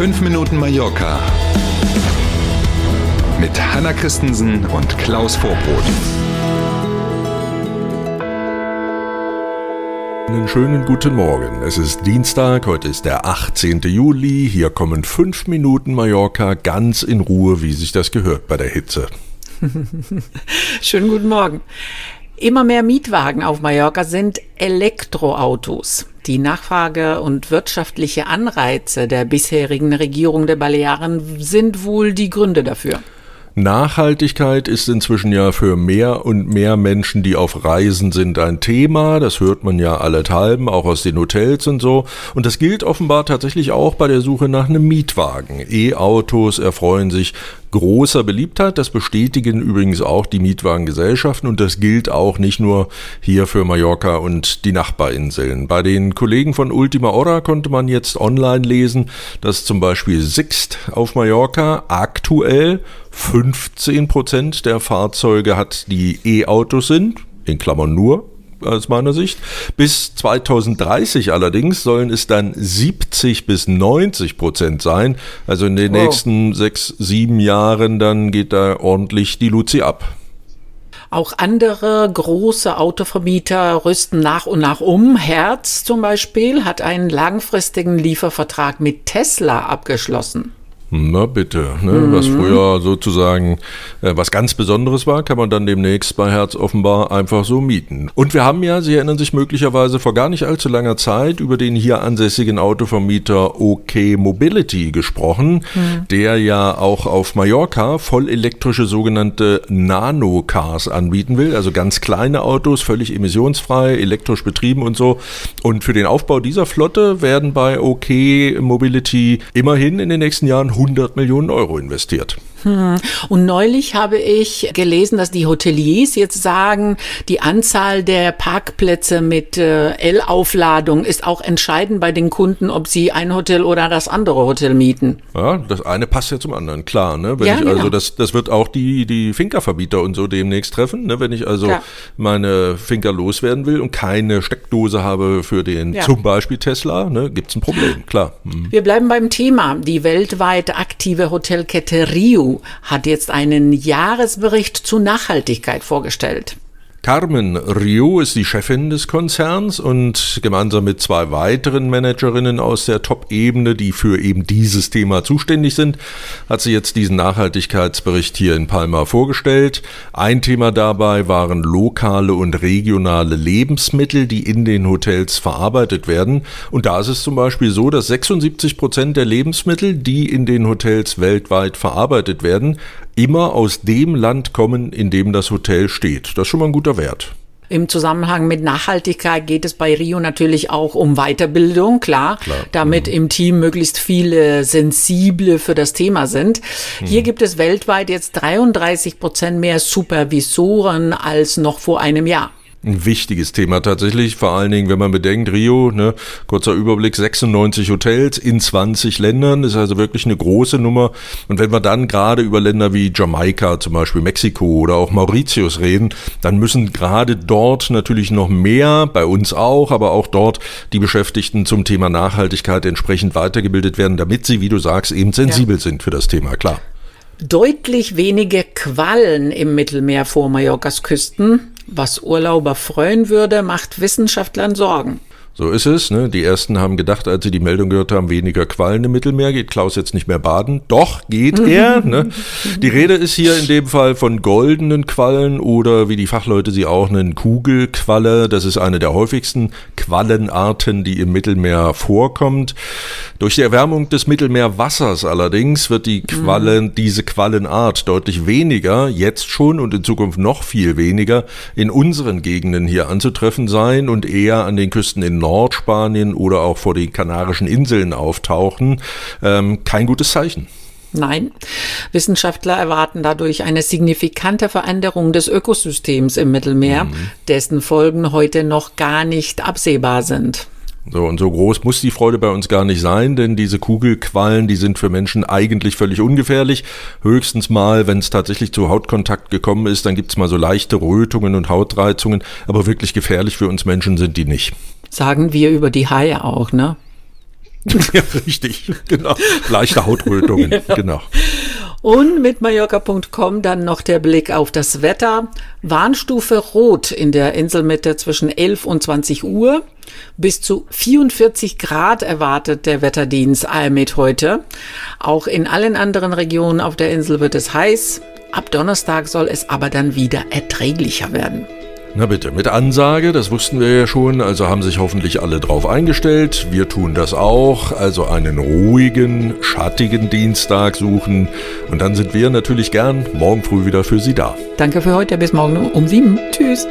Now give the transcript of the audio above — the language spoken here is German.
5 Minuten Mallorca mit Hanna Christensen und Klaus Vorbrot. Einen schönen guten Morgen. Es ist Dienstag, heute ist der 18. Juli. Hier kommen 5 Minuten Mallorca ganz in Ruhe, wie sich das gehört bei der Hitze. Schönen guten Morgen. Immer mehr Mietwagen auf Mallorca sind Elektroautos. Die Nachfrage und wirtschaftliche Anreize der bisherigen Regierung der Balearen sind wohl die Gründe dafür. Nachhaltigkeit ist inzwischen ja für mehr und mehr Menschen, die auf Reisen sind, ein Thema. Das hört man ja allenthalben, auch aus den Hotels und so. Und das gilt offenbar tatsächlich auch bei der Suche nach einem Mietwagen. E-Autos erfreuen sich großer Beliebtheit. Das bestätigen übrigens auch die Mietwagengesellschaften und das gilt auch nicht nur hier für Mallorca und die Nachbarinseln. Bei den Kollegen von Ultima Hora konnte man jetzt online lesen, dass zum Beispiel Sixt auf Mallorca aktuell 15 Prozent der Fahrzeuge hat, die E-Autos sind, in Klammern nur, aus meiner Sicht. Bis 2030 allerdings sollen es dann 70 bis 90 Prozent sein. Also in den wow. nächsten sechs, sieben Jahren, dann geht da ordentlich die Luzi ab. Auch andere große Autovermieter rüsten nach und nach um. Herz zum Beispiel hat einen langfristigen Liefervertrag mit Tesla abgeschlossen. Na bitte, ne? Mhm. was früher sozusagen äh, was ganz Besonderes war, kann man dann demnächst bei Herz offenbar einfach so mieten. Und wir haben ja, Sie erinnern sich möglicherweise vor gar nicht allzu langer Zeit über den hier ansässigen Autovermieter OK Mobility gesprochen, mhm. der ja auch auf Mallorca vollelektrische sogenannte Nano-Cars anbieten will, also ganz kleine Autos, völlig emissionsfrei, elektrisch betrieben und so. Und für den Aufbau dieser Flotte werden bei OK Mobility immerhin in den nächsten Jahren 100 Millionen Euro investiert. Hm. Und neulich habe ich gelesen, dass die Hoteliers jetzt sagen, die Anzahl der Parkplätze mit äh, L-Aufladung ist auch entscheidend bei den Kunden, ob sie ein Hotel oder das andere Hotel mieten. Ja, das eine passt ja zum anderen, klar. Ne? Wenn ja, ich also genau. das, das wird auch die, die Finca-Verbieter und so demnächst treffen. Ne? Wenn ich also klar. meine Finca loswerden will und keine Steckdose habe für den ja. zum Beispiel Tesla, ne, gibt es ein Problem, klar. Hm. Wir bleiben beim Thema. Die weltweit aktive Hotelkette Rio hat jetzt einen Jahresbericht zur Nachhaltigkeit vorgestellt. Carmen Rio ist die Chefin des Konzerns und gemeinsam mit zwei weiteren Managerinnen aus der Top-Ebene, die für eben dieses Thema zuständig sind, hat sie jetzt diesen Nachhaltigkeitsbericht hier in Palma vorgestellt. Ein Thema dabei waren lokale und regionale Lebensmittel, die in den Hotels verarbeitet werden. Und da ist es zum Beispiel so, dass 76 Prozent der Lebensmittel, die in den Hotels weltweit verarbeitet werden, immer aus dem Land kommen, in dem das Hotel steht. Das ist schon mal ein guter Wert. Im Zusammenhang mit Nachhaltigkeit geht es bei Rio natürlich auch um Weiterbildung, klar, klar. damit mhm. im Team möglichst viele Sensible für das Thema sind. Mhm. Hier gibt es weltweit jetzt 33 Prozent mehr Supervisoren als noch vor einem Jahr ein wichtiges Thema tatsächlich, vor allen Dingen, wenn man bedenkt, Rio, ne, kurzer Überblick, 96 Hotels in 20 Ländern, ist also wirklich eine große Nummer. Und wenn wir dann gerade über Länder wie Jamaika, zum Beispiel Mexiko oder auch Mauritius reden, dann müssen gerade dort natürlich noch mehr, bei uns auch, aber auch dort die Beschäftigten zum Thema Nachhaltigkeit entsprechend weitergebildet werden, damit sie, wie du sagst, eben sensibel ja. sind für das Thema, klar deutlich weniger Quallen im Mittelmeer vor Mallorcas Küsten. Was Urlauber freuen würde, macht Wissenschaftlern Sorgen. So ist es. Ne? Die ersten haben gedacht, als sie die Meldung gehört haben, weniger Quallen im Mittelmeer, geht Klaus jetzt nicht mehr baden. Doch, geht er. ne? Die Rede ist hier in dem Fall von goldenen Quallen oder wie die Fachleute sie auch nennen, Kugelqualle. Das ist eine der häufigsten Quallenarten, die im Mittelmeer vorkommt. Durch die Erwärmung des Mittelmeerwassers allerdings wird die Quallen, mhm. diese Quallenart deutlich weniger, jetzt schon und in Zukunft noch viel weniger, in unseren Gegenden hier anzutreffen sein und eher an den Küsten in Nordspanien oder auch vor den Kanarischen Inseln auftauchen, ähm, kein gutes Zeichen. Nein, Wissenschaftler erwarten dadurch eine signifikante Veränderung des Ökosystems im Mittelmeer, mhm. dessen Folgen heute noch gar nicht absehbar sind. So, und so groß muss die Freude bei uns gar nicht sein, denn diese Kugelquallen, die sind für Menschen eigentlich völlig ungefährlich. Höchstens mal, wenn es tatsächlich zu Hautkontakt gekommen ist, dann gibt's mal so leichte Rötungen und Hautreizungen, aber wirklich gefährlich für uns Menschen sind die nicht. Sagen wir über die Haie auch, ne? ja, richtig, genau. Leichte Hautrötungen, genau. genau. Und mit Mallorca.com dann noch der Blick auf das Wetter. Warnstufe Rot in der Inselmitte zwischen 11 und 20 Uhr. Bis zu 44 Grad erwartet der Wetterdienst AMET heute. Auch in allen anderen Regionen auf der Insel wird es heiß. Ab Donnerstag soll es aber dann wieder erträglicher werden. Na bitte, mit Ansage, das wussten wir ja schon, also haben sich hoffentlich alle drauf eingestellt. Wir tun das auch, also einen ruhigen, schattigen Dienstag suchen. Und dann sind wir natürlich gern morgen früh wieder für Sie da. Danke für heute, bis morgen um sieben. Tschüss.